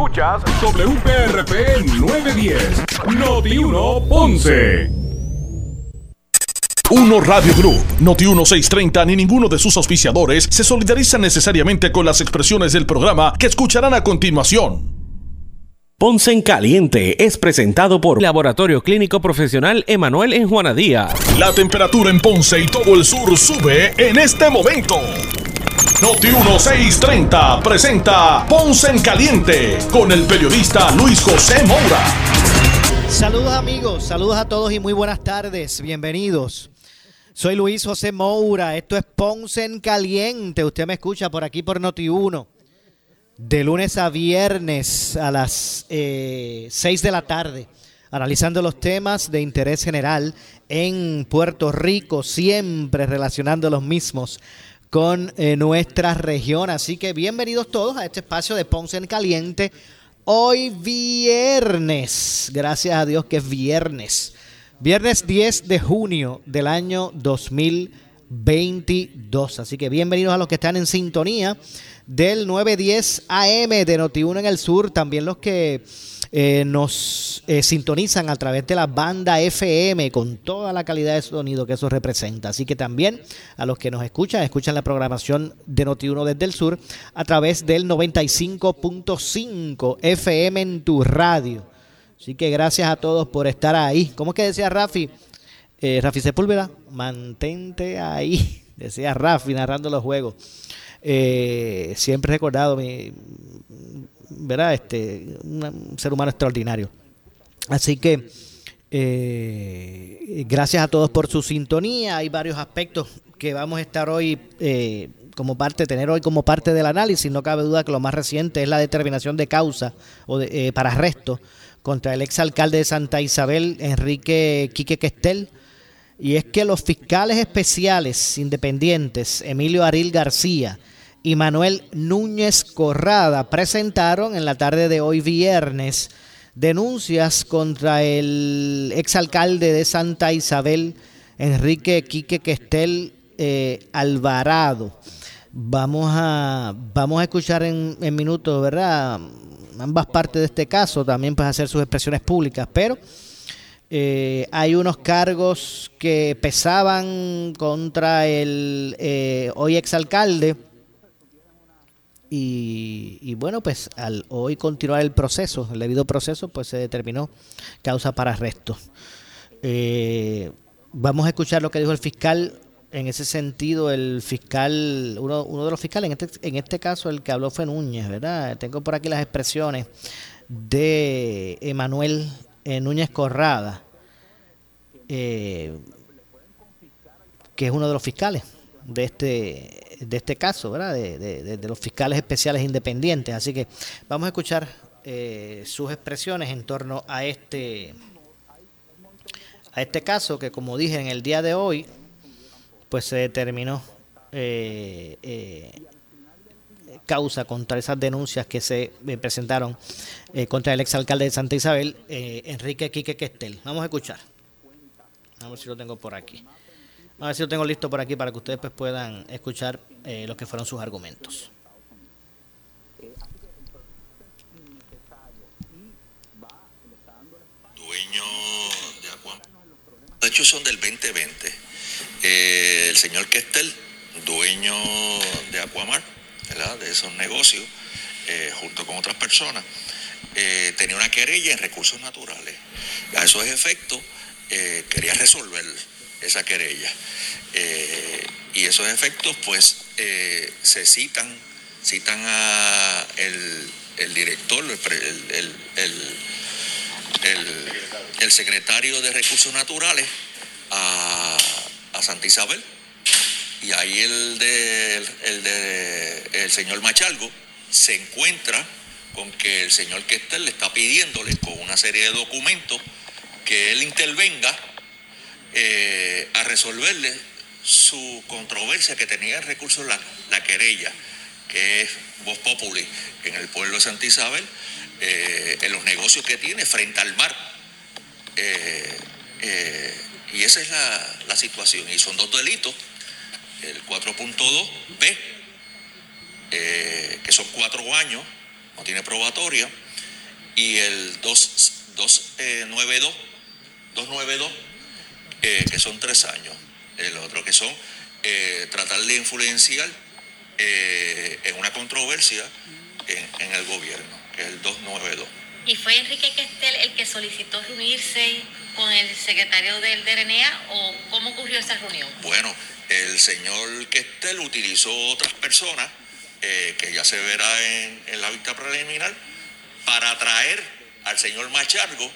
Escuchas WPRP 910, Noti 1 Ponce. Uno Radio Group, Noti 1630 ni ninguno de sus auspiciadores se solidarizan necesariamente con las expresiones del programa que escucharán a continuación. Ponce en Caliente es presentado por Laboratorio Clínico Profesional Emanuel en Juana Díaz. La temperatura en Ponce y todo el sur sube en este momento. Noti 1630 presenta Ponce en Caliente con el periodista Luis José Moura. Saludos amigos, saludos a todos y muy buenas tardes, bienvenidos. Soy Luis José Moura, esto es Ponce en Caliente, usted me escucha por aquí por Noti 1, de lunes a viernes a las eh, 6 de la tarde, analizando los temas de interés general en Puerto Rico, siempre relacionando los mismos con eh, nuestra región. Así que bienvenidos todos a este espacio de Ponce en Caliente. Hoy viernes, gracias a Dios que es viernes. Viernes 10 de junio del año 2022. Así que bienvenidos a los que están en sintonía del 910 AM de Noti1 en el sur. También los que eh, nos eh, sintonizan a través de la banda FM con toda la calidad de sonido que eso representa. Así que también a los que nos escuchan, escuchan la programación de Noti1 desde el sur a través del 95.5 FM en tu radio. Así que gracias a todos por estar ahí. ¿Cómo es que decía Rafi? Eh, Rafi Sepúlveda, mantente ahí. Decía Rafi narrando los juegos. Eh, siempre recordado mi, ¿verdad? Este, un ser humano extraordinario. Así que eh, gracias a todos por su sintonía. Hay varios aspectos que vamos a estar hoy eh, como parte, tener hoy como parte del análisis. No cabe duda que lo más reciente es la determinación de causa o de, para arresto contra el exalcalde de Santa Isabel, Enrique Quique Questel. Y es que los fiscales especiales independientes, Emilio Aril García y Manuel Núñez Corrada, presentaron en la tarde de hoy viernes denuncias contra el exalcalde de Santa Isabel, Enrique Quique Questel eh, Alvarado. Vamos a, vamos a escuchar en, en minutos, ¿verdad? ambas partes de este caso, también pues hacer sus expresiones públicas, pero eh, hay unos cargos que pesaban contra el eh, hoy exalcalde y, y bueno, pues al hoy continuar el proceso, el debido proceso, pues se determinó causa para arresto. Eh, vamos a escuchar lo que dijo el fiscal en ese sentido, el fiscal, uno, uno de los fiscales, en este, en este caso el que habló fue Núñez, ¿verdad? Tengo por aquí las expresiones de Emanuel eh, Núñez Corrada, eh, que es uno de los fiscales de este de este caso, ¿verdad? De, de, los fiscales especiales independientes. Así que vamos a escuchar eh, sus expresiones en torno a este a este caso que, como dije en el día de hoy, pues se determinó eh, causa contra esas denuncias que se eh, presentaron eh, contra el exalcalde de Santa Isabel, eh, Enrique Quique Questel. Vamos a escuchar. Vamos a ver si lo tengo por aquí. A ver si lo tengo listo por aquí para que ustedes pues, puedan escuchar eh, lo que fueron sus argumentos. Dueño de. De hecho, son del 2020. Eh, el señor Kestel, dueño de Aquamar, de esos negocios, eh, junto con otras personas, eh, tenía una querella en recursos naturales. A esos efectos, eh, quería resolver esa querella. Y esos efectos, pues, se citan, citan a el, el director, el- el- el secretario de Recursos Naturales a, a Santa Isabel. Y ahí el de, el de señor Machalgo se encuentra con que el señor Kester le está pidiéndole con una serie de documentos que él intervenga eh, a resolverle su controversia que tenía en recursos la, la querella, que es Voz Populi en el pueblo de Santa Isabel, eh, en los negocios que tiene frente al mar. Eh, y esa es la, la situación. Y son dos delitos, el 4.2b, eh, que son cuatro años, no tiene probatoria, y el 292, 292 eh, que son tres años. El otro que son eh, tratar de influenciar en una controversia en, el gobierno, que es el 292. ¿Y fue Enrique Questel el que solicitó reunirse con el secretario del DRNA o cómo ocurrió esa reunión? Bueno, el señor Questel utilizó otras personas, eh, que ya se verá en, la vista preliminar, para atraer al señor Machargo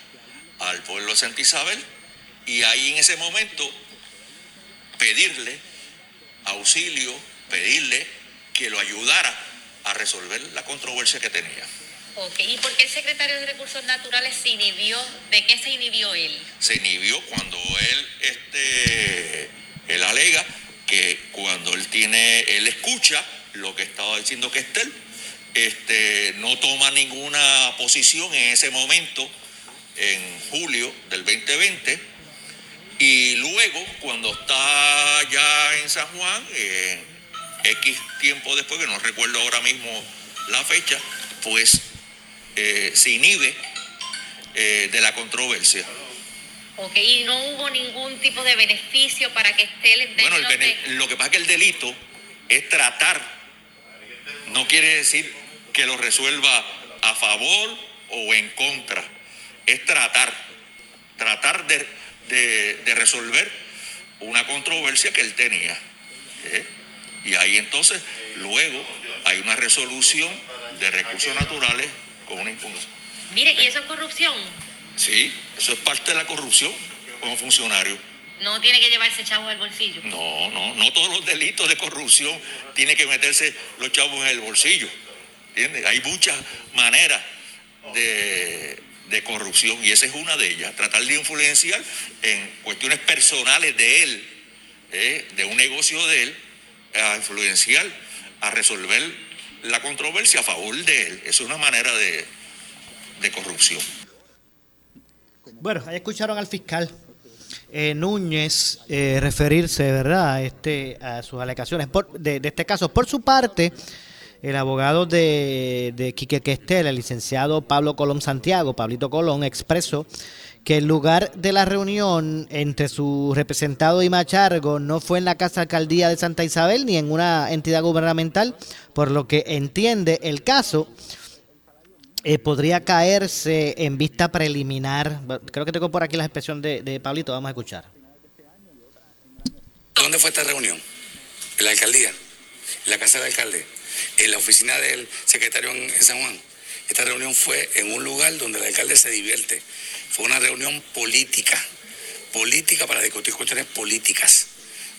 al pueblo de Santa Isabel y ahí en ese momento pedirle auxilio, pedirle que lo ayudara a resolver la controversia que tenía. Ok, ¿y por qué el secretario de Recursos Naturales se inhibió? ¿De qué se inhibió él? Se inhibió cuando él, este, él alega que cuando él tiene, él escucha lo que estaba diciendo que Estel, este, no toma ninguna posición en ese momento, en julio del 2020, y luego cuando está ya en San Juan, X tiempo después, que no recuerdo ahora mismo la fecha, pues eh, se inhibe eh, de la controversia. Ok, y no hubo ningún tipo de beneficio para que esté el Bueno, lo que pasa es que el delito es tratar, no quiere decir que lo resuelva a favor o en contra, es tratar, tratar de, resolver una controversia que él tenía. ¿eh? Y ahí entonces, luego, hay una resolución de recursos naturales con una impugnación. Mire, ¿y eso es corrupción? Sí, eso es parte de la corrupción como funcionario. No tiene que llevarse chavos al bolsillo. No, no, no todos los delitos de corrupción tienen que meterse los chavos en el bolsillo. ¿Entiendes? Hay muchas maneras de, corrupción y esa es una de ellas. Tratar de influenciar en cuestiones personales de él, ¿eh? de un negocio de él, a influenciar, a resolver la controversia a favor de él. Es una manera de, corrupción. Bueno, ahí escucharon al fiscal eh, Núñez eh, referirse, ¿verdad?, a, este, a sus alegaciones de, este caso. Por su parte, el abogado de, de Quique Questel, el licenciado Pablo Colón Santiago, Pablito Colón, expresó que el lugar de la reunión entre su representado y Machargo no fue en la Casa Alcaldía de Santa Isabel ni en una entidad gubernamental, por lo que entiende el caso. Eh, podría caerse en vista preliminar. Creo que tengo por aquí la expresión de, de Pablito, vamos a escuchar. ¿Dónde fue esta reunión? En la alcaldía, en la casa del alcalde, en la oficina del secretario en San Juan. Esta reunión fue en un lugar donde el alcalde se divierte. Fue una reunión política, política para discutir cuestiones políticas,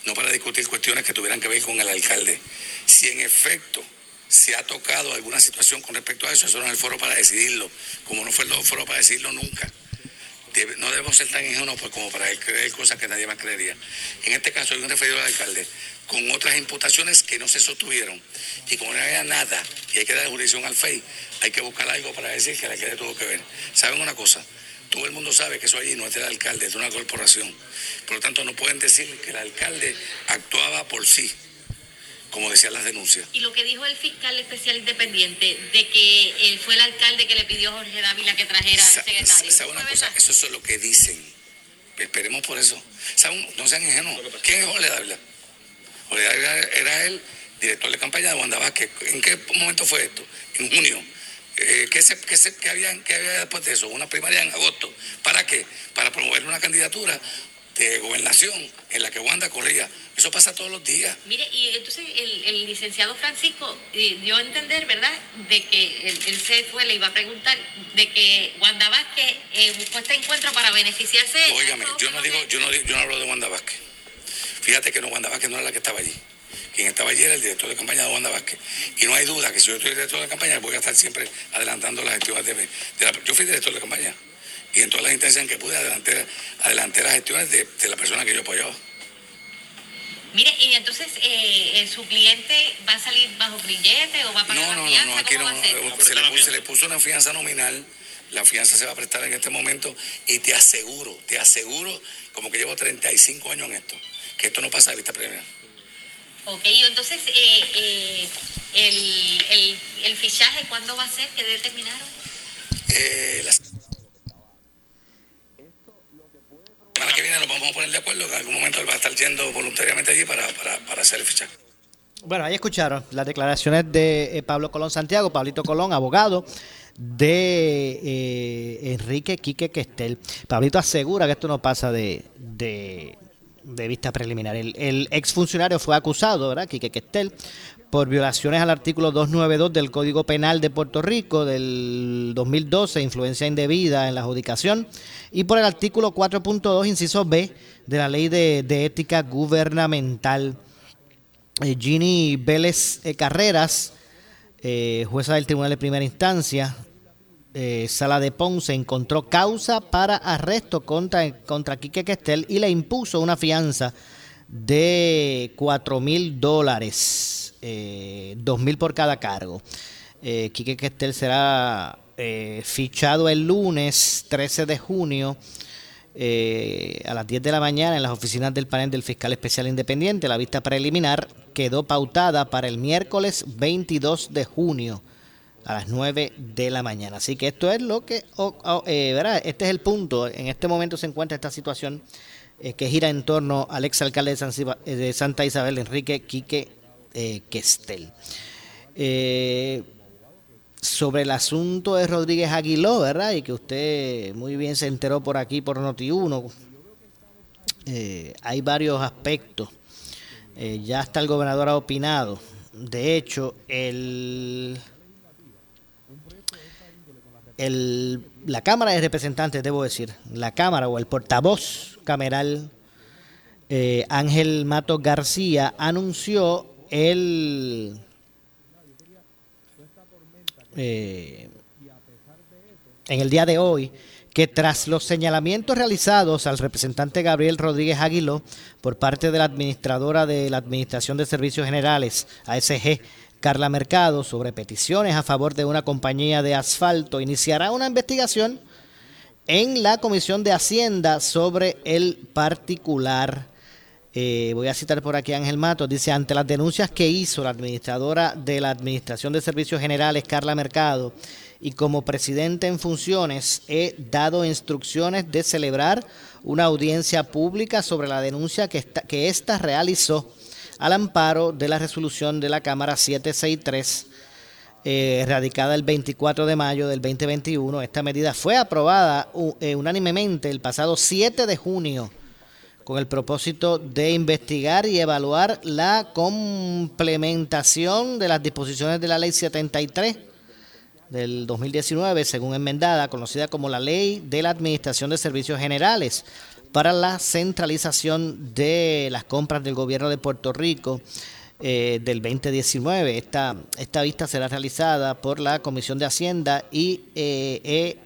no para discutir cuestiones que tuvieran que ver con el alcalde. Si en efecto se ha tocado alguna situación con respecto a eso, eso no es el foro para decidirlo, como no fue el foro para decidirlo nunca. No debemos ser tan ingenuos pues, como para creer cosas que nadie más creería. En este caso hay un referido al alcalde con otras imputaciones que no se sostuvieron. Y como no había nada y hay que dar jurisdicción al FEI, hay que buscar algo para decir que el alcalde tuvo que ver. ¿Saben una cosa? Todo el mundo sabe que eso allí no es del alcalde, es de una corporación. Por lo tanto, no pueden decir que el alcalde actuaba por sí, como decían las denuncias. Y lo que dijo el fiscal especial independiente, de que él fue el alcalde que le pidió a Jorge Dávila que trajera al secretario. ¿Sabe una cosa? Eso es lo que dicen. Esperemos por eso. No sean ingenuos. ¿Quién es Jorge Dávila? Jorge Dávila era el director de campaña de Wanda Vázquez. ¿En qué momento fue esto? En junio eh, ¿qué, se, qué, se, qué había, había después de eso? Una primaria en agosto. ¿Para qué? Para promover una candidatura de gobernación en la que Wanda corría. Eso pasa todos los días. Mire, y entonces el, licenciado Francisco eh, dio a entender, ¿verdad?, de que él, se fue, le iba a preguntar, de que Wanda Vázquez eh, buscó este encuentro para beneficiarse. Óigame, yo no, digo, yo, no, yo no hablo de Wanda Vázquez. Fíjate que no, Wanda Vázquez no era la que estaba allí. Quien estaba allí era el director de campaña de Wanda Vázquez. Y no hay duda que si yo estoy director de campaña, voy a estar siempre adelantando las gestiones de, la, Yo fui director de campaña. Y en todas las instancias en que pude adelantar, adelanté las gestiones de, la persona que yo apoyaba. Mire, y entonces eh, eh, su cliente va a salir bajo grillete o va a pagar no, no, fianza, no, aquí no, se, le puso, se le puso una fianza nominal, la fianza se va a prestar en este momento y te aseguro, te aseguro, como que llevo 35 años en esto, que esto no pasa de vista previa. Ok, entonces, eh, eh, el, fichaje, ¿cuándo va a ser? ¿Qué determinaron? Eh, la que viene nos vamos a poner de acuerdo que en algún momento él va a estar yendo voluntariamente allí para, para, para hacer el fichaje. Bueno, ahí escucharon las declaraciones de eh, Pablo Colón Santiago, Pablito Colón, abogado de eh, Enrique Quique Questel. Pablito asegura que esto no pasa de, de, de vista preliminar. El, el exfuncionario fue acusado, ¿verdad? Quique Questel, por violaciones al artículo 292 del Código Penal de Puerto Rico del 2012, influencia indebida en la adjudicación, y por el artículo 4.2, inciso B, de la Ley de, de Ética Gubernamental. Eh, Ginny Vélez eh, Carreras, eh, jueza del Tribunal de Primera Instancia, eh, Sala de Ponce, encontró causa para arresto contra, contra Quique Questel y le impuso una fianza de 4 mil dólares, eh, 2 mil por cada cargo. Eh, Quique Questel será eh, fichado el lunes 13 de junio eh, a las 10 de la mañana en las oficinas del panel del fiscal especial independiente. La vista preliminar quedó pautada para el miércoles 22 de junio a las 9 de la mañana. Así que esto es lo que, eh, ¿verdad? Este es el punto. En este momento se encuentra esta situación eh, que gira en torno al exalcalde de, San eh, de Santa Isabel, Enrique Quique eh, Questel. Eh, sobre el asunto de Rodríguez Aguiló, ¿verdad? Y que usted muy bien se enteró por aquí, por Noti1. Eh, hay varios aspectos. Eh, ya hasta el gobernador ha opinado. De hecho, el, el, la Cámara de Representantes, debo decir, la Cámara o el portavoz cameral Ángel Mato García anunció eh, en el día de hoy que tras los señalamientos realizados al representante Gabriel Rodríguez Aguiló por parte de la administradora de la Administración de Servicios Generales, ASG, Carla Mercado, sobre peticiones a favor de una compañía de asfalto, iniciará una investigación en la Comisión de Hacienda sobre el particular. Eh, voy a citar por aquí a Ángel Matos, dice, ante las denuncias que hizo la administradora de la Administración de Servicios Generales, Carla Mercado, y como presidente en funciones, he dado instrucciones de celebrar una audiencia pública sobre la denuncia que, esta, que esta realizó al amparo de la resolución de la Cámara 763 eh, radicada el 24 de mayo del 2021. Esta medida fue aprobada eh, unánimemente el pasado 7 de junio con el propósito de investigar y evaluar la complementación de las disposiciones de la Ley 73 del 2019, según enmendada, conocida como la Ley de la Administración de Servicios Generales, para la centralización de las compras del gobierno de Puerto Rico eh, del 2019. Esta, esta vista será realizada por la Comisión de Hacienda y eh, he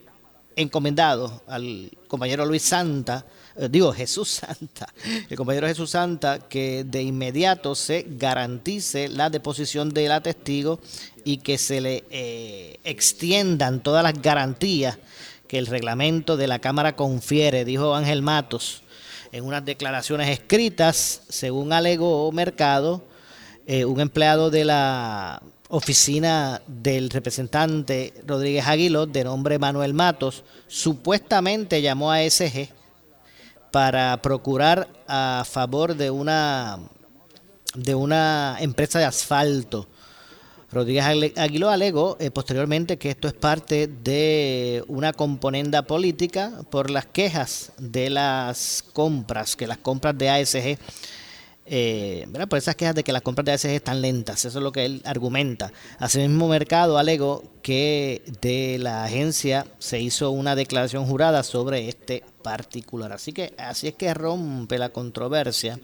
encomendado al compañero Luis Santa, eh, digo Jesús Santa, el compañero Jesús Santa, que de inmediato se garantice la deposición de la testigo y que se le eh, extiendan todas las garantías que el reglamento de la Cámara confiere, dijo Ángel Matos en unas declaraciones escritas, según alegó Mercado, eh, un empleado de la oficina del representante Rodríguez Aguiló, de nombre Manuel Matos, supuestamente llamó a SG para procurar a favor de una de una empresa de asfalto. Rodríguez Aguiló alegó eh, posteriormente que esto es parte de una componenda política por las quejas de las compras, que las compras de ASG eh, por esas quejas de que las compras de ASG están lentas, eso es lo que él argumenta. Asimismo, Mercado alegó que de la agencia se hizo una declaración jurada sobre este particular. Así que así es que rompe la controversia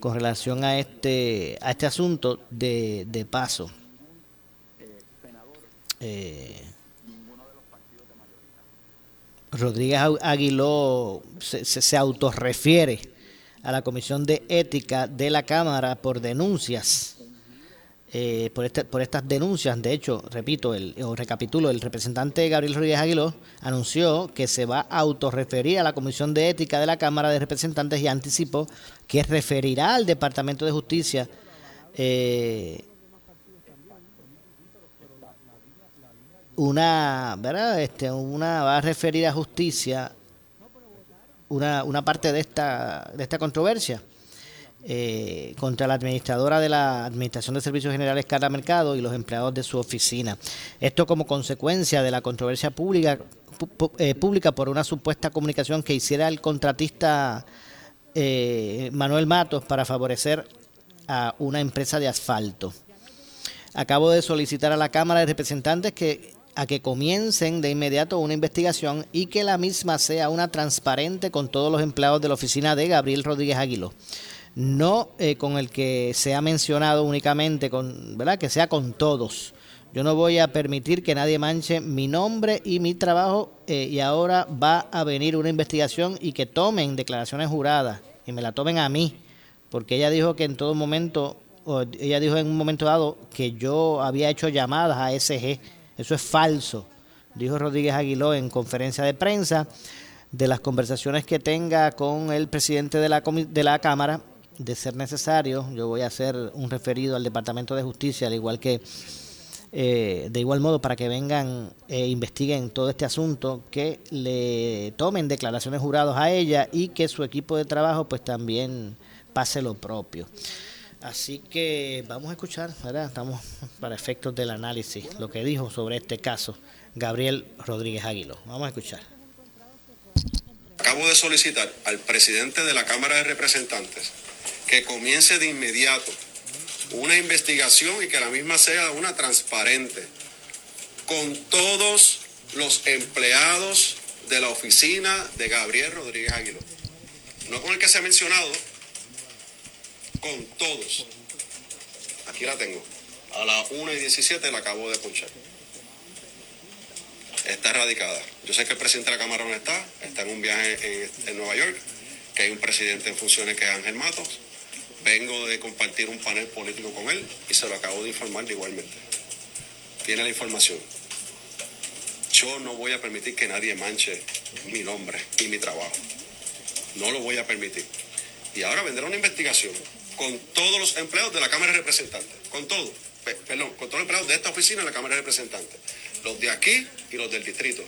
con relación a este a este asunto de, de paso. Eh, Rodríguez Aguiló se, se, se autorrefiere a la Comisión de Ética de la Cámara por denuncias, eh, por, este, por estas denuncias. De hecho, repito, el, o recapitulo, el representante Gabriel Rodríguez Aguiló anunció que se va a autorreferir a la Comisión de Ética de la Cámara de Representantes y anticipó que referirá al Departamento de Justicia eh, una, ¿verdad? Este, una va a referir a justicia una, una parte de esta, de esta controversia eh, contra la administradora de la Administración de Servicios Generales, Carla Mercado, y los empleados de su oficina. Esto como consecuencia de la controversia pública, eh, pública por una supuesta comunicación que hiciera el contratista eh, Manuel Matos para favorecer a una empresa de asfalto. Acabo de solicitar a la Cámara de Representantes que a que comiencen de inmediato una investigación y que la misma sea una transparente con todos los empleados de la oficina de Gabriel Rodríguez Aguiló. No eh, con el que se ha mencionado únicamente, con, ¿verdad? Que sea con todos. Yo no voy a permitir que nadie manche mi nombre y mi trabajo eh, y ahora va a venir una investigación y que tomen declaraciones juradas y me la tomen a mí, porque ella dijo que en todo momento, ella dijo en un momento dado que yo había hecho llamadas a SG eso es falso, dijo Rodríguez Aguiló en conferencia de prensa de las conversaciones que tenga con el presidente de la, de la Cámara, de ser necesario, yo voy a hacer un referido al Departamento de Justicia, al igual que, eh, de igual modo, para que vengan e investiguen todo este asunto, que le tomen declaraciones jurados a ella y que su equipo de trabajo pues también pase lo propio. Así que vamos a escuchar, ¿verdad? Estamos para efectos del análisis, lo que dijo sobre este caso Gabriel Rodríguez Aguilo. Vamos a escuchar. Acabo de solicitar al presidente de la Cámara de Representantes que comience de inmediato una investigación y que la misma sea una transparente con todos los empleados de la oficina de Gabriel Rodríguez Aguilo. No con el que se ha mencionado, con todos. Aquí la tengo. A las 1 y 17 la acabo de ponchar. Está erradicada. Yo sé que el presidente de la Cámara no está, está en un viaje en, Nueva York, que hay un presidente en funciones que es Ángel Matos. Vengo de compartir un panel político con él y se lo acabo de informar igualmente. Tiene la información. Yo no voy a permitir que nadie manche mi nombre y mi trabajo. No lo voy a permitir. Y ahora vendrá una investigación con todos los empleados de la Cámara de Representantes, con todos, perdón, con todos los empleados de esta oficina de la Cámara de Representantes, los de aquí y los del distrito,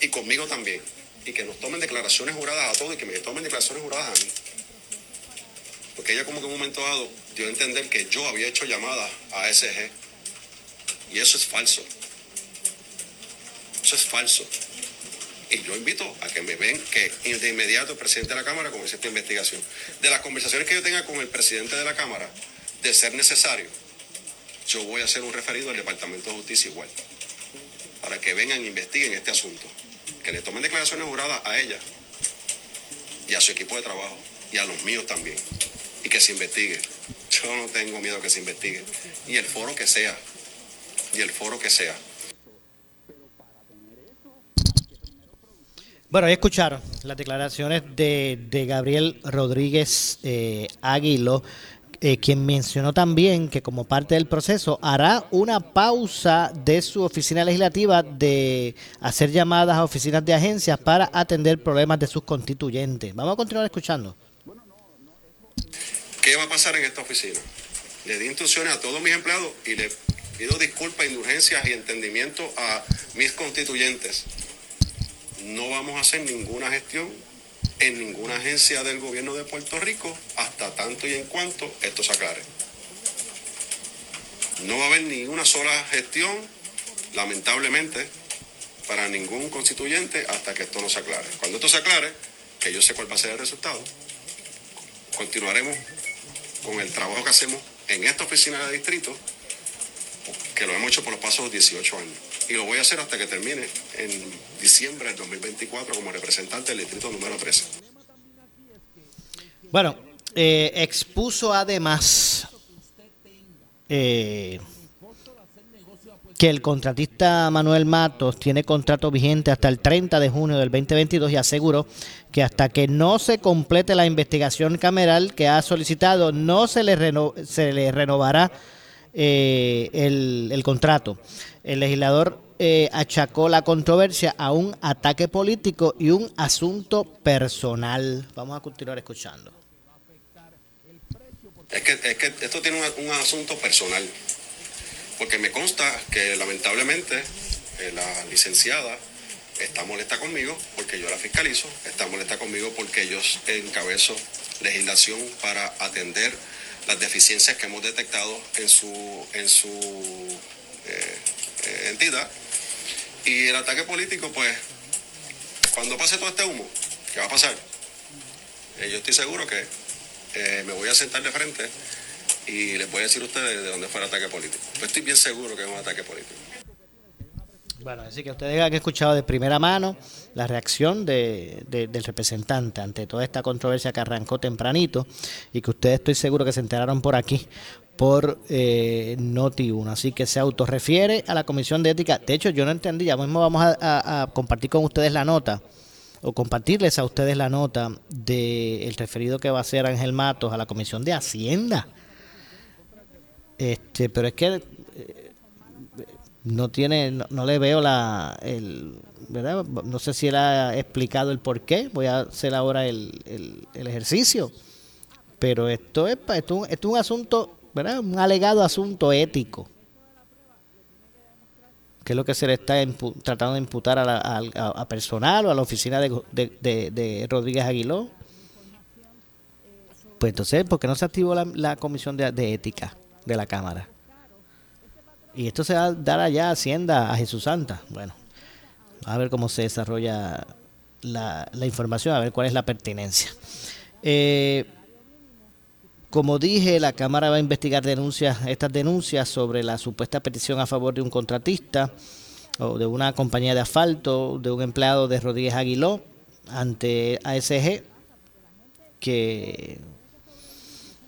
y conmigo también, y que nos tomen declaraciones juradas a todos y que me tomen declaraciones juradas a mí. Porque ella como que en un momento dado dio a entender que yo había hecho llamadas a SG, y eso es falso. Eso es falso. Y yo invito a que me ven que de inmediato el presidente de la Cámara comience esta investigación. De las conversaciones que yo tenga con el presidente de la Cámara, de ser necesario, yo voy a hacer un referido al Departamento de Justicia igual, para que vengan e investiguen este asunto, que le tomen declaraciones juradas a ella y a su equipo de trabajo y a los míos también, y que se investigue. Yo no tengo miedo que se investigue, y el foro que sea, y el foro que sea. Bueno, ahí escucharon las declaraciones de, de Gabriel Rodríguez eh, Águilo, eh, quien mencionó también que como parte del proceso hará una pausa de su oficina legislativa de hacer llamadas a oficinas de agencias para atender problemas de sus constituyentes. Vamos a continuar escuchando. ¿Qué va a pasar en esta oficina? Le di instrucciones a todos mis empleados y le pido disculpas, indulgencias y entendimiento a mis constituyentes no vamos a hacer ninguna gestión en ninguna agencia del gobierno de Puerto Rico hasta tanto y en cuanto esto se aclare. No va a haber ni una sola gestión, lamentablemente, para ningún constituyente hasta que esto no se aclare. Cuando esto se aclare, que yo sé cuál va a ser el resultado, continuaremos con el trabajo que hacemos en esta oficina de distrito, que lo hemos hecho por los pasos 18 años y lo voy a hacer hasta que termine en diciembre del 2024 como representante del distrito número 13. Bueno, eh, expuso además eh, que el contratista Manuel Matos tiene contrato vigente hasta el 30 de junio del 2022 y aseguró que hasta que no se complete la investigación cameral que ha solicitado no se le, se le renovará eh, el, contrato. El legislador eh, achacó la controversia a un ataque político y un asunto personal. Vamos a continuar escuchando. Es que, es que esto tiene un, un, asunto personal. porque me consta que lamentablemente eh, la licenciada está molesta conmigo porque yo la fiscalizo, está molesta conmigo porque yo encabezo legislación para atender las deficiencias que hemos detectado en su, en su eh, eh, entidad. Y el ataque político, pues, cuando pase todo este humo, ¿qué va a pasar? Eh, yo estoy seguro que me voy a sentar de frente y les voy a decir a ustedes de dónde fue el ataque político. Yo estoy bien seguro que es un ataque político. Bueno, así que ustedes han escuchado de primera mano la reacción de, del representante ante toda esta controversia que arrancó tempranito y que ustedes estoy seguro que se enteraron por aquí por eh, Noti1. Así que se autorrefiere a la Comisión de Ética. De hecho, yo no entendí, ya mismo vamos a, compartir con ustedes la nota o compartirles a ustedes la nota del referido que va a hacer Ángel Matos a la Comisión de Hacienda. Este, pero es que eh, no tiene, no, le veo la, ¿verdad? No sé si él ha explicado el por qué, voy a hacer ahora el, el, ejercicio, pero esto es, esto, es un asunto, ¿verdad? Un alegado asunto ético, que es lo que se le está tratando de imputar a, a, personal o a la oficina de, Rodríguez Aguiló. Pues entonces, ¿por qué no se activó la, la comisión de, ética de la Cámara? Y esto se va a dar allá Hacienda a Jesús Santa. Bueno, a ver cómo se desarrolla la, información, a ver cuál es la pertinencia. Eh, como dije, la Cámara va a investigar denuncias, estas denuncias sobre la supuesta petición a favor de un contratista o de una compañía de asfalto, de un empleado de Rodríguez Aguiló ante ASG, que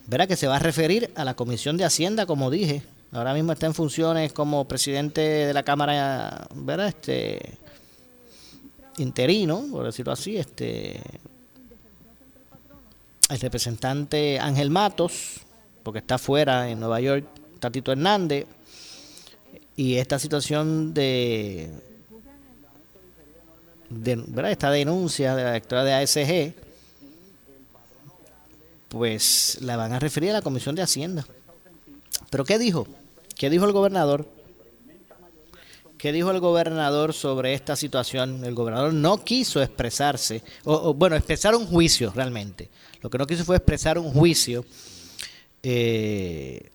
verá que se va a referir a la Comisión de Hacienda, como dije, Ahora mismo está en funciones como presidente de la Cámara, ¿verdad? Este interino, por decirlo así, este el representante Ángel Matos, porque está fuera en Nueva York, Tatito Hernández, y esta situación de, ¿verdad? esta denuncia de la directora de ASG, pues la van a referir a la Comisión de Hacienda. ¿Pero qué dijo? ¿Qué dijo el gobernador? ¿Qué dijo el gobernador sobre esta situación? El gobernador no quiso expresarse, o, bueno, expresar un juicio realmente. Lo que no quiso fue expresar un juicio eh,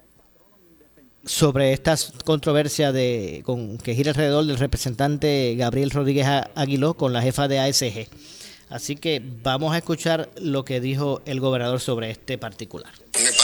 sobre esta controversia de, con, que gira alrededor del representante Gabriel Rodríguez Aguiló con la jefa de ASG. Así que vamos a escuchar lo que dijo el gobernador sobre este particular.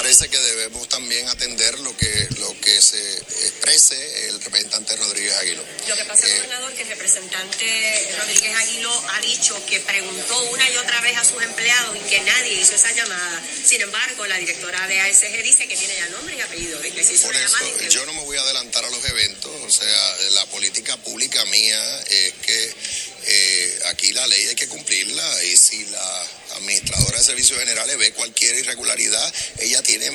Parece que debemos también atender lo que, lo que se exprese el representante Rodríguez Aguilo. Lo que pasa, eh, gobernador, que el representante Rodríguez Aguilo ha dicho que preguntó una y otra vez a sus empleados y que nadie hizo esa llamada. Sin embargo, la directora de ASG dice que tiene ya nombre y apellido. De que se hizo Por eso, yo no me voy a adelantar a los eventos. O sea, la política pública mía es que eh, aquí la ley hay que cumplirla y si la administradora de servicios generales ve cualquier irregularidad, ella tiene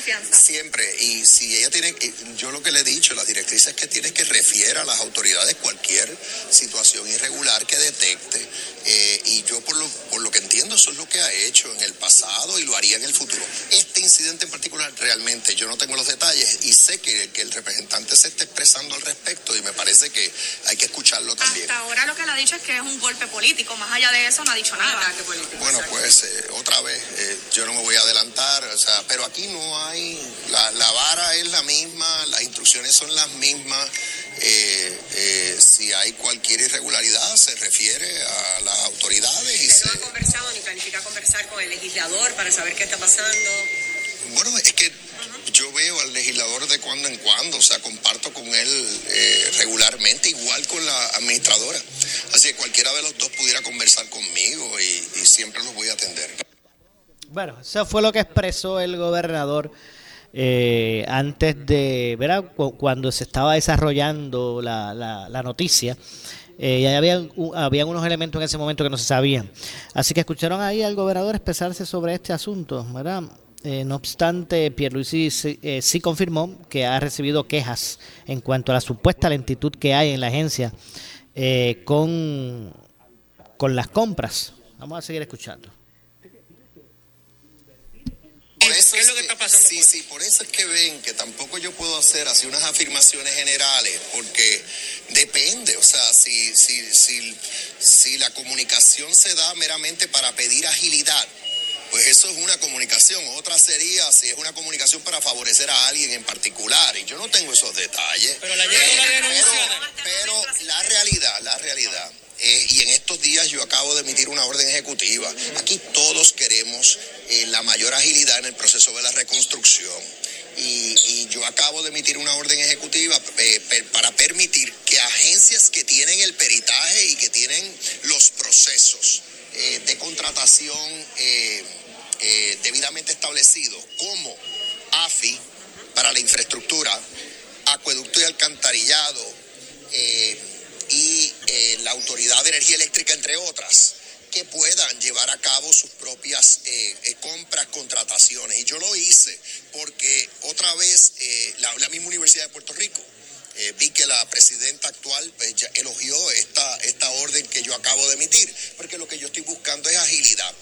confianza. Siempre, y si ella tiene, yo lo que le he dicho, la directriz es que tiene que refiere a las autoridades cualquier situación irregular que detecte. Eh, y yo por lo, por lo que entiendo, eso es lo que ha hecho en el pasado y lo haría en el futuro. Este incidente en particular, realmente yo no tengo los detalles y sé que, que el representante se está expresando al respecto y me parece que hay que escucharlo también. Hasta ahora lo que le ha dicho es que es un golpe político, más allá de eso no ha dicho nada. Bueno, pues eh, otra vez, eh, yo no me voy a adelantar, o sea, pero aquí no hay, la, la vara es la misma, las instrucciones son las mismas, eh, si hay cualquier irregularidad se refiere a las autoridades. Y no ha conversado ni planifica conversar con el legislador para saber qué está pasando? Bueno, es que yo veo al legislador de cuando en cuando, o sea, comparto con él eh, regularmente, igual con la administradora. Así que cualquiera de los dos pudiera conversar conmigo y, siempre los voy a atender. Bueno, eso fue lo que expresó el gobernador. Eh, antes de, ¿verdad? Cuando se estaba desarrollando la, la, noticia, eh, había, habían unos elementos en ese momento que no se sabían. Así que escucharon ahí al gobernador expresarse sobre este asunto, ¿verdad? Eh, no obstante, Pierluisi sí, eh, sí, confirmó que ha recibido quejas en cuanto a la supuesta lentitud que hay en la agencia eh, con, con las compras. Vamos a seguir escuchando. ¿Qué es lo que está pasando Sí, sí, por eso es que ven que tampoco yo puedo hacer así unas afirmaciones generales, porque depende, o sea, si, si, si, si la comunicación se da meramente para pedir agilidad, pues eso es una comunicación. Otra sería si es una comunicación para favorecer a alguien en particular. Y yo no tengo esos detalles. Pero la pero la realidad, la realidad. Eh, y en estos días yo acabo de emitir una orden ejecutiva. Aquí todos queremos eh, la mayor agilidad en el proceso de la reconstrucción. Y, yo acabo de emitir una orden ejecutiva eh, para permitir que agencias que tienen el peritaje y que tienen los procesos de contratación debidamente establecidos, como AFI para la infraestructura, acueducto y alcantarillado y la Autoridad de Energía Eléctrica, entre otras, que puedan llevar a cabo sus propias eh, eh, compras, contrataciones. Y yo lo hice porque otra vez eh, la, la misma Universidad de Puerto Rico vi que la presidenta actual pues, elogió esta, esta orden que yo acabo de emitir, porque lo que yo estoy buscando es agilidad.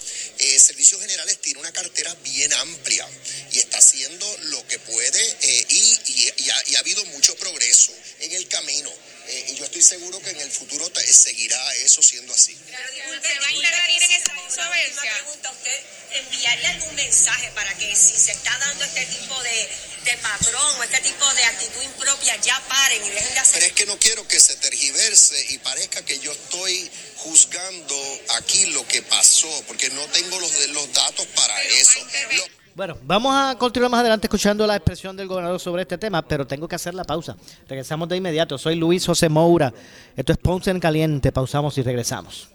Servicios Generales tiene una cartera bien amplia y está haciendo lo que puede y, y ha habido mucho progreso en el camino. Eh, y yo estoy seguro que en el futuro te- seguirá eso siendo así. ¿Se va a intervenir en esa controversia? Pregunta, ¿usted enviaría algún mensaje para que si se está dando este tipo de, de patrón o este tipo de actitud impropia ya paren y dejen de hacer Pero es que no quiero que se tergiverse y parezca que yo estoy juzgando aquí lo que pasó, porque no tengo los, los datos para eso. Lo- Bueno, vamos a continuar más adelante escuchando la expresión del gobernador sobre este tema, pero tengo que hacer la pausa. Regresamos de inmediato. Soy Luis José Moura. Esto es Ponce en Caliente. Pausamos y regresamos.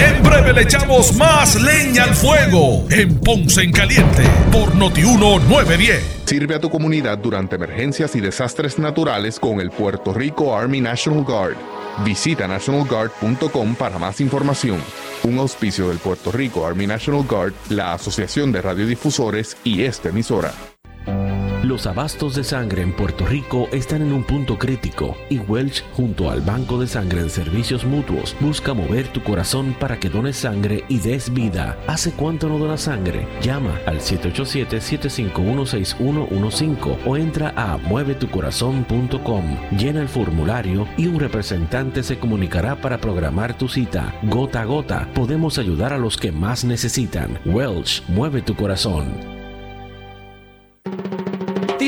En breve le echamos más leña al fuego en Ponce en Caliente por Notiuno 910. Sirve a tu comunidad durante emergencias y desastres naturales con el Puerto Rico Army National Guard. Visita nationalguard.com para más información. Un auspicio del Puerto Rico Army National Guard, la Asociación de Radiodifusores y esta emisora. Los abastos de sangre en Puerto Rico están en un punto crítico y Welch, junto al Banco de Sangre de Servicios Mutuos, busca mover tu corazón para que dones sangre y des vida. ¿Hace cuánto no donas sangre? Llama al 787-751-6115 o entra a muevetucorazón.com. Llena el formulario y un representante se comunicará para programar tu cita. Gota a gota, podemos ayudar a los que más necesitan. Welch, mueve tu corazón.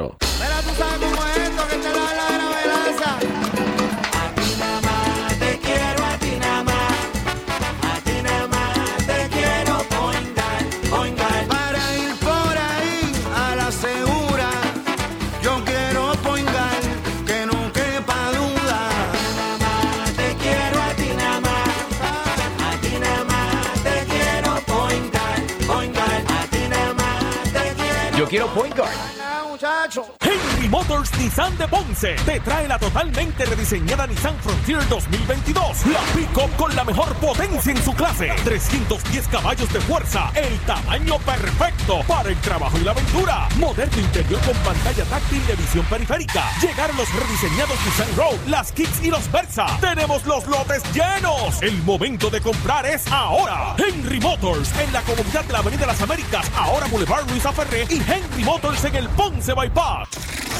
Pero tú sabes cómo es esto que te la. A ti nada más te quiero, a ti nada más. A ti nada más te quiero poingar, poingar. Para ir por ahí a la segura, yo quiero poingar, que no quepa duda. Nada más te quiero, a ti nada más. A ti nada más te quiero poingar. A ti nada más te quiero. Yo quiero Point Guard. muchachos. Motors Nissan de Ponce te trae la totalmente rediseñada Nissan Frontier 2022. La pick-up con la mejor potencia en su clase. 310 caballos de fuerza. El tamaño perfecto para el trabajo y la aventura. Moderno interior con pantalla táctil de visión periférica. Llegaron los rediseñados Nissan Road, las Kicks y los Versa. Tenemos los lotes llenos. El momento de comprar es ahora. Henry Motors en la comunidad de la Avenida Las Américas. Ahora Boulevard Luisa Ferré y Henry Motors en el Ponce Bypass.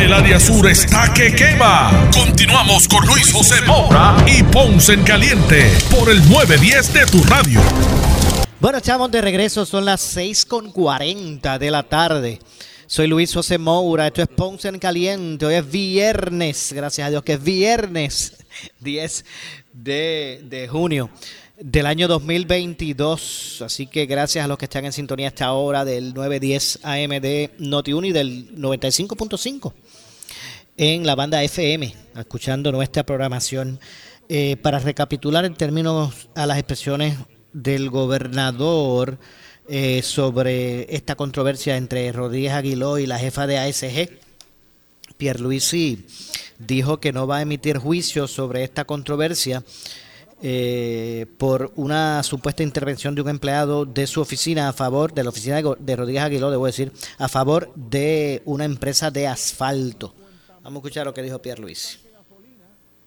El área sur está que quema. Continuamos con Luis José Moura y Ponce en Caliente por el 910 de tu radio. Bueno, estamos de regreso, son las 6.40 de la tarde. Soy Luis José Moura, esto es Ponce en Caliente, hoy es viernes, gracias a Dios que es viernes 10 de, de junio del año 2022. Así que gracias a los que están en sintonía hasta ahora del 910 AM de Noti1 y del 95.5 en la banda FM, escuchando nuestra programación. Eh, para recapitular en términos a las expresiones del gobernador eh, sobre esta controversia entre Rodríguez Aguiló y la jefa de ASG, Pierluisi dijo que no va a emitir juicio sobre esta controversia eh, por una supuesta intervención de un empleado de su oficina a favor, de la oficina de Rodríguez Aguiló, debo decir, a favor de una empresa de asfalto. Vamos a escuchar lo que dijo Pierre Luis.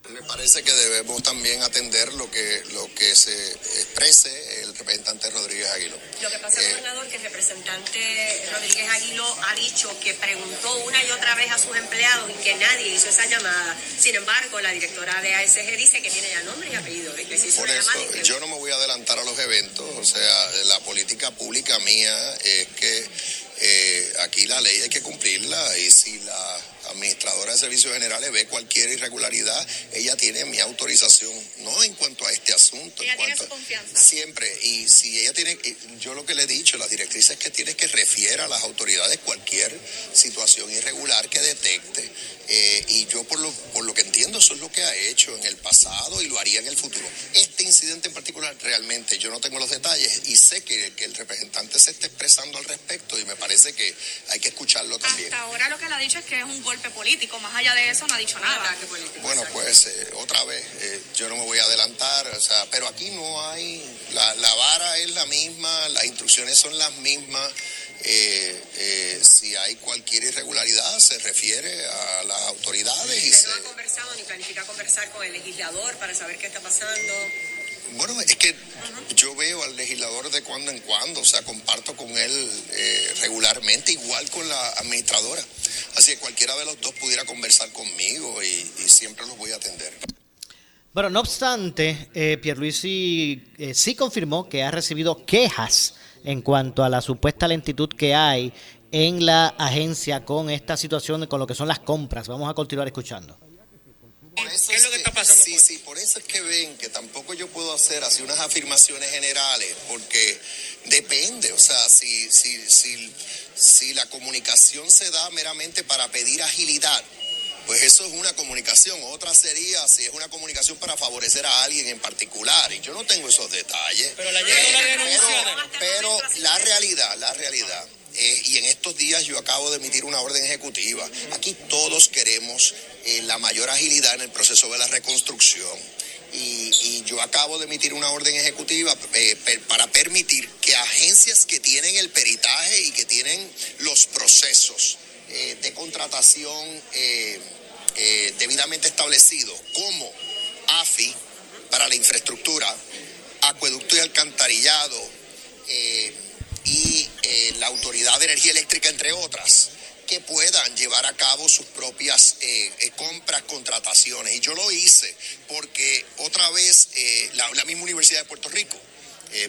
Me parece que debemos también atender lo que, lo que se exprese el representante Rodríguez Aguiló. Lo que pasa, gobernador, que el representante Rodríguez Aguilo ha dicho que preguntó una y otra vez a sus empleados y que nadie hizo esa llamada. Sin embargo, la directora de ASG dice que tiene ya nombre y apellido de que se hizo Por una eso llamada. y que- yo no me voy a adelantar a los eventos, o sea, la política pública mía es que eh, aquí la ley hay que cumplirla y si la administradora de servicios generales ve cualquier irregularidad, ella tiene mi autorización, no en cuanto a este asunto, en cuanto siempre y si ella tiene, yo lo que le he dicho, las directrices que tiene es que refiera a las autoridades cualquier situación irregular que detecte eh, y yo por lo, por lo que entiendo eso es lo que ha hecho en el pasado y lo haría en el futuro. Este incidente en particular realmente yo no tengo los detalles y sé que, que el representante se está expresando al respecto y me parece que hay que escucharlo también. Hasta ahora lo que le ha dicho es que es un golpe político, más allá de eso no ha dicho nada. Bueno, pues eh, otra vez, eh, yo no me voy a adelantar, o sea, pero aquí no hay, la, la vara es la misma, las instrucciones son las mismas, eh, eh, si hay cualquier irregularidad se refiere a las autoridades y Usted se... no ha conversado ni planifica conversar con el legislador para saber qué está pasando. Bueno, es que yo veo al legislador de cuando en cuando, o sea, comparto con él eh, regularmente, igual con la administradora. Así que cualquiera de los dos pudiera conversar conmigo y, siempre los voy a atender. Bueno, no obstante, eh, Pierluisi eh, sí confirmó que ha recibido quejas en cuanto a la supuesta lentitud que hay en la agencia con esta situación, con lo que son las compras. Vamos a continuar escuchando. ¿Qué es lo que está pasando? Sí, sí, por eso es que ven que tampoco yo puedo hacer así unas afirmaciones generales, porque depende, o sea, si, si, si, si la comunicación se da meramente para pedir agilidad, pues eso es una comunicación. Otra sería si es una comunicación para favorecer a alguien en particular. Y yo no tengo esos detalles. Pero la Eh, pero la realidad, la realidad. Eh, y en estos días yo acabo de emitir una orden ejecutiva. Aquí todos queremos eh, la mayor agilidad en el proceso de la reconstrucción. Y, yo acabo de emitir una orden ejecutiva eh, para permitir que agencias que tienen el peritaje y que tienen los procesos de contratación debidamente establecidos, como AFI para la infraestructura, acueducto y alcantarillado y la Autoridad de Energía Eléctrica, entre otras, que puedan llevar a cabo sus propias eh, eh, compras, contrataciones. Y yo lo hice porque otra vez eh, la, la misma Universidad de Puerto Rico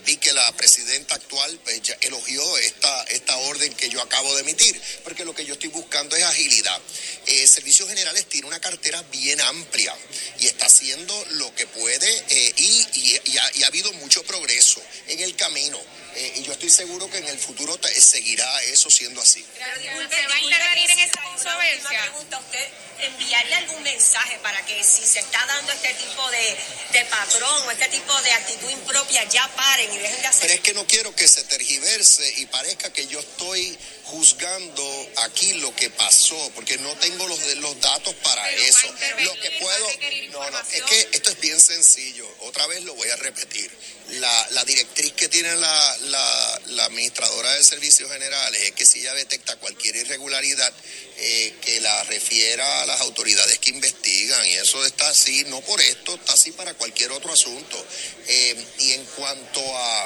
vi que la presidenta actual pues, elogió esta, esta orden que yo acabo de emitir, porque lo que yo estoy buscando es agilidad. Eh, Servicios Generales tiene una cartera bien amplia y está haciendo lo que puede y, y ha habido mucho progreso en el camino. Eh, y yo estoy seguro que en el futuro seguirá eso siendo así. ¿Se va a intervenir en esa controversia? pregunta, ¿usted enviaría algún mensaje para que si se está dando este tipo de, de patrón o este tipo de actitud impropia ya paren y dejen de hacer? Pero es que no quiero que se tergiverse y parezca que yo estoy juzgando aquí lo que pasó, porque no tengo los, los datos para eso. Lo que puedo... No, no, es que esto es bien sencillo. Otra vez lo voy a repetir. La, la directriz que tiene la, la- la administradora de servicios generales es que si ella detecta cualquier irregularidad, eh, que la refiera a las autoridades que investigan. Y eso está así, no por esto, está así para cualquier otro asunto. Eh, y en cuanto a,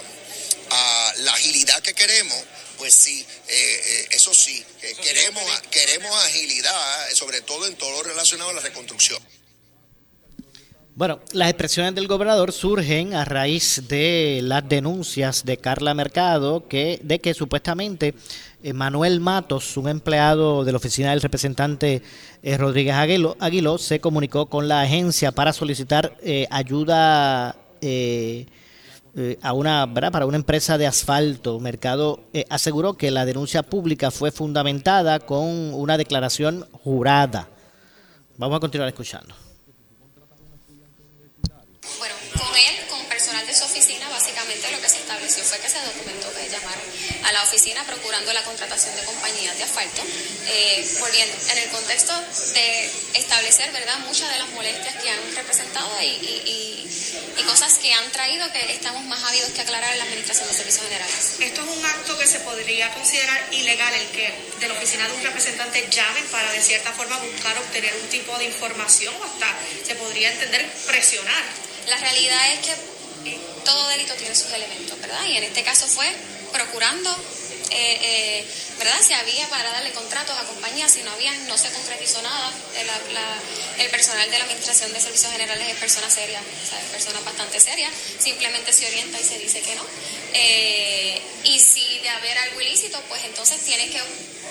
a la agilidad que queremos, pues sí, eh, eh, eso sí, que queremos, queremos agilidad, sobre todo en todo lo relacionado a la reconstrucción. Bueno, las expresiones del gobernador surgen a raíz de las denuncias de Carla Mercado que de que supuestamente eh, Manuel Matos, un empleado de la oficina del representante eh, Rodríguez Aguiló, se comunicó con la agencia para solicitar eh, ayuda a una para una empresa de asfalto. Mercado aseguró que la denuncia pública fue fundamentada con una declaración jurada. Vamos a continuar escuchando. Con él, con personal de su oficina, básicamente lo que se estableció fue que se documentó que llamaron a la oficina procurando la contratación de compañías de asfalto, eh, volviendo en el contexto de establecer, ¿verdad?, muchas de las molestias que han representado y, y- y- y cosas que han traído que estamos más ávidos que aclarar en la Administración de Servicios Generales. Esto es un acto que se podría considerar ilegal, el que de la oficina de un representante llamen para de cierta forma buscar obtener un tipo de información o hasta se podría entender presionar. La realidad es que todo delito tiene sus elementos, ¿verdad? Y en este caso fue procurando, eh, eh, ¿verdad? Si había para darle contratos a compañías, si no había, no se concretizó nada. Eh, la- la- el personal de la Administración de Servicios Generales es persona seria, o sea, es persona bastante seria, simplemente se orienta y se dice que no. Eh, y si de haber algo ilícito, pues entonces tiene que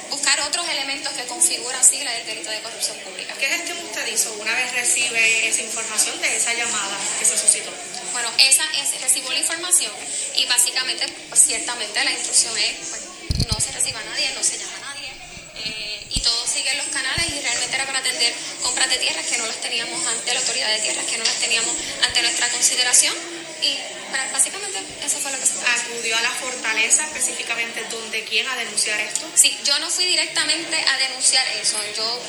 buscar otros elementos que configuran sí del delito de corrupción pública. ¿Qué gestión usted hizo una vez recibe esa información de esa llamada que se suscitó? Bueno, esa es, recibo la información y básicamente, pues ciertamente la instrucción es, pues, no se reciba a nadie, no se llama a nadie eh, y todo sigue en los canales y realmente era para atender compras de tierras que no las teníamos ante la autoridad de tierras, que no las teníamos ante nuestra consideración y pra- básicamente eso fue lo que se ¿Acudió a la fortaleza específicamente donde quién a denunciar esto? Sí, yo no fui directamente a denunciar eso. Yo,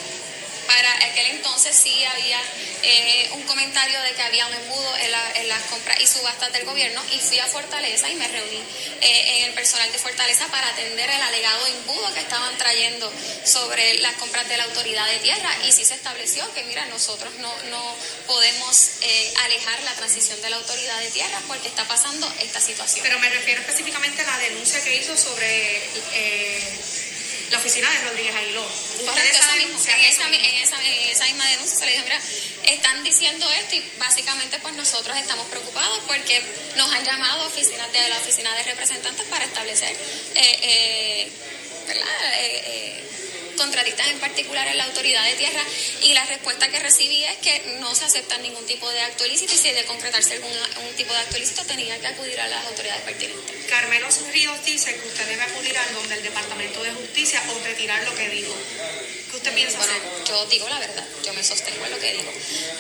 para aquel entonces sí había eh, un comentario de que había un embudo en, la- en las compras y subastas del gobierno y fui a Fortaleza y me reuní eh, en el personal de Fortaleza para atender el alegado embudo que estaban trayendo sobre las compras de la autoridad de tierra y sí se estableció que, mira, nosotros no, no podemos eh, alejar la transición de la autoridad de tierra porque está pasando esta situación. Pero me refiero específicamente a la denuncia que hizo sobre eh, la oficina de Rodríguez Aguiló. Correcto, mismo. En esa, en, esa, en esa misma denuncia se le dijo, mira, están diciendo esto y básicamente pues nosotros estamos preocupados porque nos han llamado oficinas de la oficina de representantes para establecer eh, eh, ¿verdad? Eh, eh, contratistas en particular en la autoridad de tierra y la respuesta que recibí es que no se acepta ningún tipo de acto ilícito y si de concretarse algún un tipo de acto ilícito tenía que acudir a las autoridades pertinentes. Carmelo Ríos dice que usted debe acudir al donde el Departamento de Justicia o retirar lo que dijo. ¿Qué usted piensa Bueno, hacer? yo digo la verdad, yo me sostengo en lo que digo.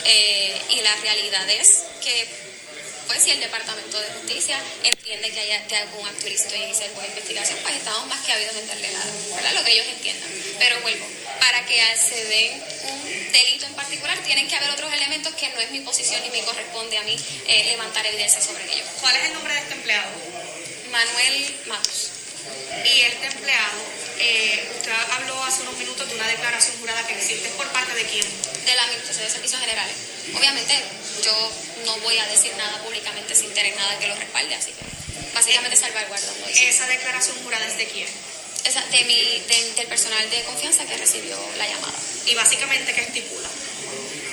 Eh, y la realidad es que, pues, si el Departamento de Justicia entiende que hay que algún acto ilícito y inicia alguna investigación, pues estamos más que habidos en darle la, ¿verdad? lo que ellos entiendan. Pero vuelvo, para que se den un delito en particular, tienen que haber otros elementos que no es mi posición ni me corresponde a mí eh, levantar evidencia sobre ellos. ¿Cuál es el nombre de este empleado? Manuel Matos. Y este empleado, eh, usted habló hace unos minutos de una declaración jurada que existe por parte de quién? de la Administración de Servicios Generales. Obviamente, yo no voy a decir nada públicamente sin tener nada que lo respalde, así que básicamente salvaguardando eso. ¿Esa declaración jurada es de quién? esa- de mi, de- del personal de confianza que recibió la llamada. Y básicamente, ¿qué estipula?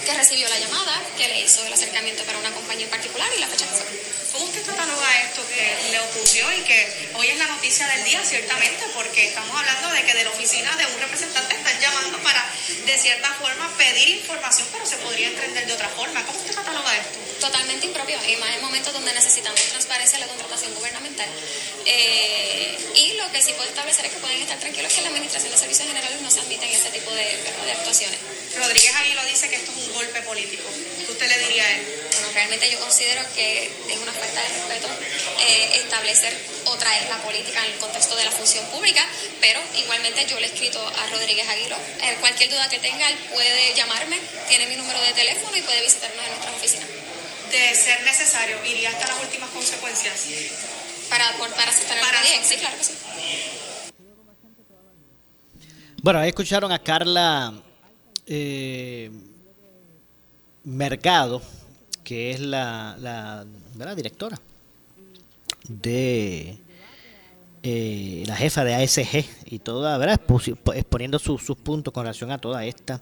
Que recibió la llamada, que le hizo el acercamiento para una compañía en particular y la fecha que fue. ¿Cómo usted cataloga esto que le ocurrió y que hoy es la noticia del día, ciertamente, porque estamos hablando de que de la oficina de un representante están llamando para, de cierta forma, pedir información, pero se podría entender de otra forma? ¿Cómo usted cataloga esto? Totalmente impropio, y más en momentos donde necesitamos transparencia en la contratación gubernamental. Eh, y lo que sí puedo establecer es que pueden estar tranquilos que en la Administración de Servicios Generales no se admiten ese tipo de, de actuaciones. Rodríguez Aguilo dice que esto es un golpe político. ¿Qué usted le diría a él? Bueno, realmente yo considero que es una falta de respeto eh, establecer o traer la política en el contexto de la función pública, pero igualmente yo le he escrito a Rodríguez Aguilo. Eh, cualquier duda que tenga, él puede llamarme, tiene mi número de teléfono y puede visitarnos en nuestra oficina. De ser necesario, iría hasta las últimas consecuencias. Para, para sostener Para el sí, claro que sí. Bueno, ahí escucharon a Carla eh, Mercado, que es la, directora de eh, la jefa de ASG y toda, ¿verdad? Exponiendo sus, puntos con relación a toda esta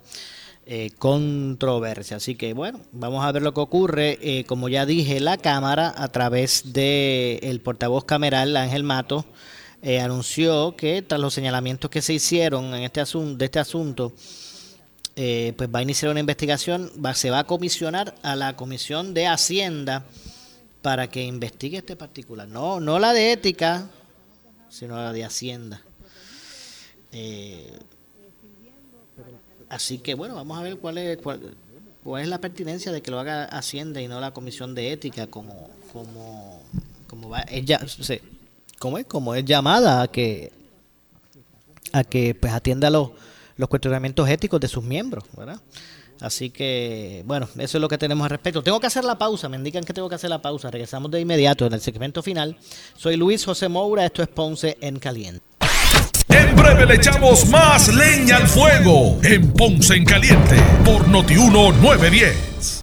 eh, controversia. Así que bueno, vamos a ver lo que ocurre. Eh, como ya dije, la Cámara, a través de el portavoz cameral Ángel Mato, eh, anunció que tras los señalamientos que se hicieron en este asunto, de este asunto, eh, pues va a iniciar una investigación, va, se va a comisionar a la Comisión de Hacienda para que investigue este particular. No, no la de ética, sino la de Hacienda. Eh, así que bueno, vamos a ver cuál es cuál, cuál es la pertinencia de que lo haga Hacienda y no la Comisión de Ética como como como va ella se, como es como es llamada a que a que pues atienda los los cuestionamientos éticos de sus miembros, ¿verdad? Así que, bueno, eso es lo que tenemos al respecto. Tengo que hacer la pausa, me indican que tengo que hacer la pausa. Regresamos de inmediato en el segmento final. Soy Luis José Moura, esto es Ponce en Caliente. En breve le echamos más leña al fuego en Ponce en Caliente por Notiuno 910.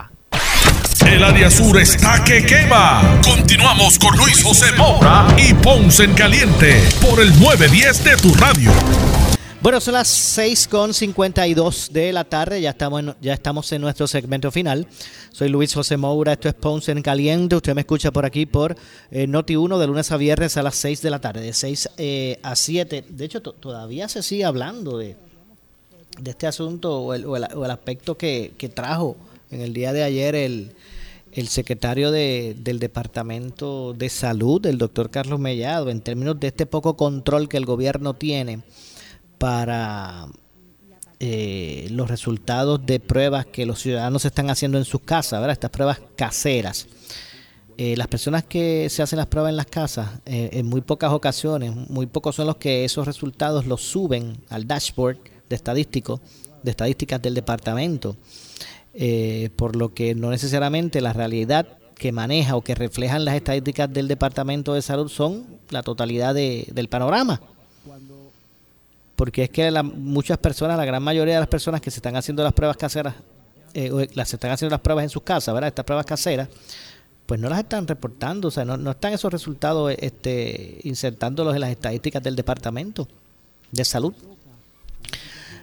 El área sur está que quema. Continuamos con Luis José Moura y Ponce en Caliente por el 910 de tu radio. Bueno, son las 6 con 52 de la tarde, ya estamos, en, ya estamos en nuestro segmento final. Soy Luis José Moura, esto es Ponce en Caliente. Usted me escucha por aquí por eh, Noti1 de lunes a viernes a las 6 de la tarde, de 6 eh, a 7. De hecho, to- todavía se sigue hablando de, de este asunto o el, o el- o el aspecto que, que trajo en el día de ayer el, el secretario de- del Departamento de Salud, el doctor Carlos Mellado, en términos de este poco control que el gobierno tiene para eh, los resultados de pruebas que los ciudadanos están haciendo en sus casas, ¿verdad? Estas pruebas caseras. Eh, las personas que se hacen las pruebas en las casas, eh, en muy pocas ocasiones, muy pocos son los que esos resultados los suben al dashboard de estadístico, de estadísticas del departamento, eh, por lo que no necesariamente la realidad que maneja o que reflejan las estadísticas del departamento de salud son la totalidad de- del panorama porque es que la- muchas personas, la gran mayoría de las personas que se están haciendo las pruebas caseras, eh, o las se están haciendo las pruebas en sus casas, ¿verdad? Estas pruebas caseras, pues no las están reportando, o sea, no, no están esos resultados este, insertándolos en las estadísticas del departamento de salud.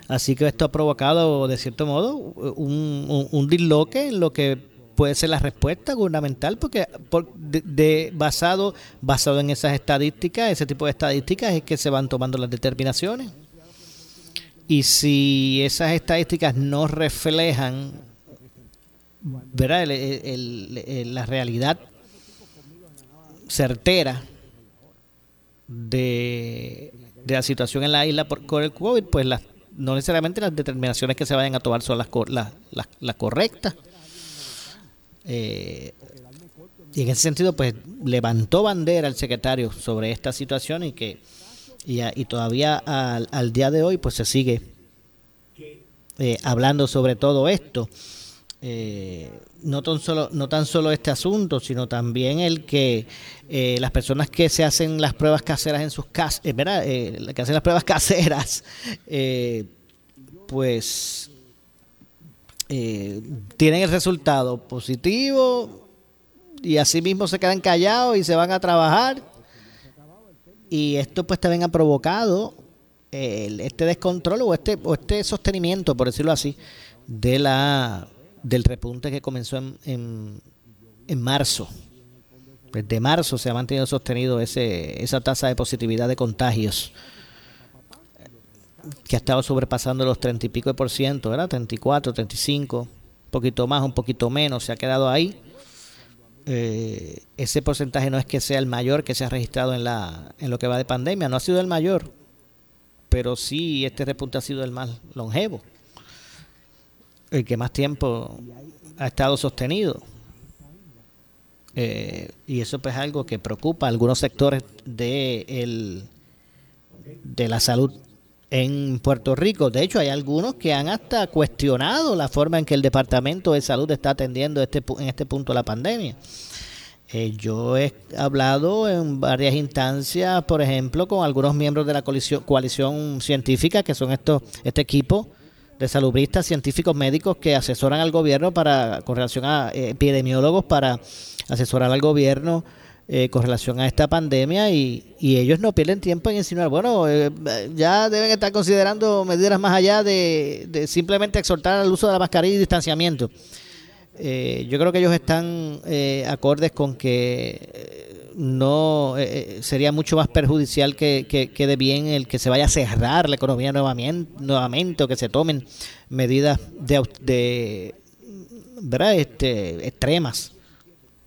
Así que esto ha provocado, de cierto modo, un, un, un disloque en lo que puede ser la respuesta gubernamental, porque por- de, basado, basado en esas estadísticas, ese tipo de estadísticas, es que se van tomando las determinaciones. Y si esas estadísticas no reflejan ¿verdad? El- la realidad certera de, de la situación en la isla por, con el COVID, pues las, no necesariamente las determinaciones que se vayan a tomar son las, las, las, las correctas. Eh, y en ese sentido, pues levantó bandera el secretario sobre esta situación y que Y, y todavía al, al día de hoy pues se sigue eh, hablando sobre todo esto. Eh, no tan solo no tan solo este asunto sino también el que eh, las personas que se hacen las pruebas caseras en sus casas eh, ¿verdad? Eh, que hacen las pruebas caseras pues tienen el resultado positivo y así mismo se quedan callados y se van a trabajar y esto pues también ha provocado este descontrol o este o este sostenimiento por decirlo así de la del repunte que comenzó en, en, marzo desde marzo se ha mantenido sostenido ese esa tasa de positividad de contagios que ha estado sobrepasando los 30 y pico de por ciento, ¿verdad? 34, 35, un poquito más, un poquito menos, se ha quedado ahí. Eh, ese porcentaje no es que sea el mayor que se ha registrado en, la, en lo que va de pandemia, no ha sido el mayor, pero sí este repunte ha sido el más longevo, el que más tiempo ha estado sostenido. Eh, y eso pues es algo que preocupa a algunos sectores de, el, de la salud en Puerto Rico. De hecho, hay algunos que han hasta cuestionado la forma en que el Departamento de Salud está atendiendo este, en este punto la pandemia. Eh, yo he hablado en varias instancias, por ejemplo, con algunos miembros de la coalición, coalición científica, que son estos, este equipo de salubristas, científicos médicos que asesoran al gobierno para, con relación a eh, epidemiólogos para asesorar al gobierno eh, con relación a esta pandemia y, y ellos no pierden tiempo en insinuar, bueno, eh, ya deben estar considerando medidas más allá de, de simplemente exhortar al uso de la mascarilla y distanciamiento. Eh, yo creo que ellos están acordes con que no eh, eh, sería mucho más perjudicial que, que, bien el que se vaya a cerrar la economía nuevamente, nuevamente o que se tomen medidas de, de ¿verdad? Este, extremas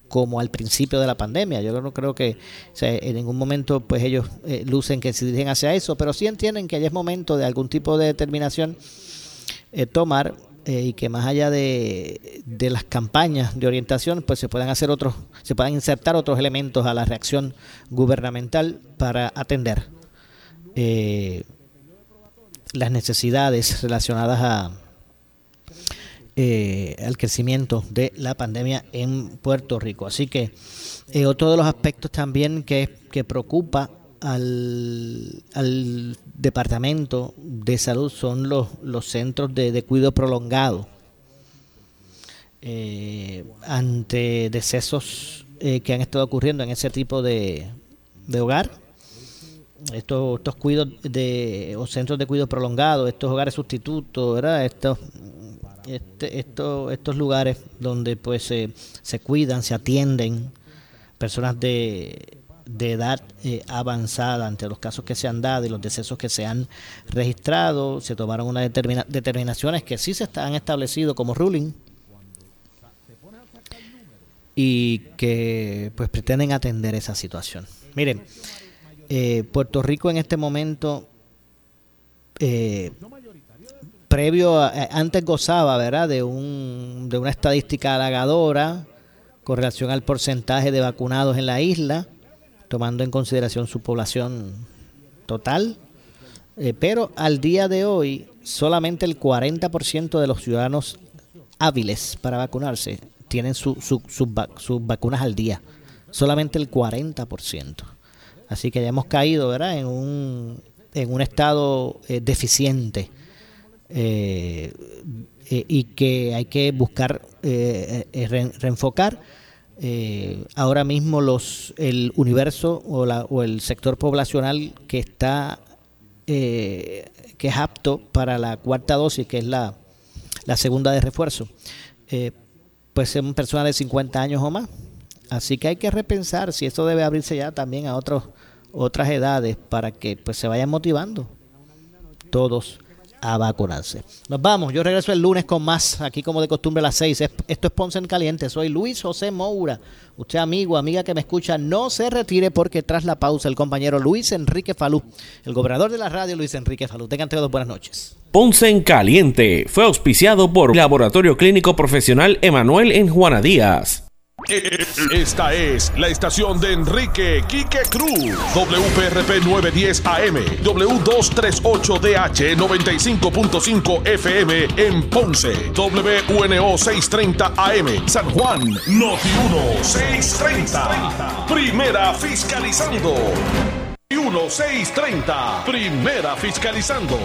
como al principio de la pandemia. Yo no creo que en ningún momento pues ellos eh, lucen que se dirigen hacia eso, pero sí entienden que ya es momento de algún tipo de determinación eh, tomar eh, y que más allá de, de las campañas de orientación pues se puedan hacer otros se puedan insertar otros elementos a la reacción gubernamental para atender eh, las necesidades relacionadas a eh, al crecimiento de la pandemia en Puerto Rico. Así que eh, otro de los aspectos también que, que preocupa al, al Departamento de Salud son los, los centros de, de cuidado prolongado. Eh, ante decesos eh, que han estado ocurriendo en ese tipo de, de hogar, estos, estos cuidos de, o centros de cuidado prolongado, estos hogares sustitutos, ¿verdad? Estos, este, esto- estos lugares donde pues se se cuidan, se atienden personas de, de edad eh, avanzada ante los casos que se han dado y los decesos que se han registrado, se tomaron unas determina- determinaciones que sí se han establecido como ruling y que pues pretenden atender esa situación. Miren, eh, Puerto Rico en este momento eh, previo a- eh, antes gozaba verdad de un de una estadística halagadora con relación al porcentaje de vacunados en la isla tomando en consideración su población total Eh, pero al día de hoy solamente el 40% de los ciudadanos hábiles para vacunarse tienen su- su- va- sus vacunas al día solamente el 40% así que ya hemos caído verdad en un en un estado eh, deficiente eh, y que hay que buscar re- reenfocar eh, ahora mismo los el universo o, la, o el sector poblacional que está eh, que es apto para la cuarta dosis que es la, la segunda de refuerzo eh, pues son personas de 50 años o más. Así que hay que repensar si esto debe abrirse ya también a otros otras edades para que pues se vayan motivando todos a vacunarse. Nos vamos, yo regreso el lunes con más, aquí como de costumbre a las 6. Es- Esto es Ponce en Caliente, soy Luis José Moura. Usted amigo, amiga que me escucha, no se retire porque tras la pausa el compañero Luis Enrique Falú, el gobernador de la radio Luis Enrique Falú. Tengan todos buenas noches. Ponce en Caliente fue auspiciado por Laboratorio Clínico Profesional Emanuel en Juana Díaz. Esta es la estación de Enrique Quique Cruz. WPRP 910 AM, W238DH 95.5 FM en Ponce, WNO 630 AM, San Juan, Noti 1 630. Primera fiscalizando. 1630. Primera fiscalizando.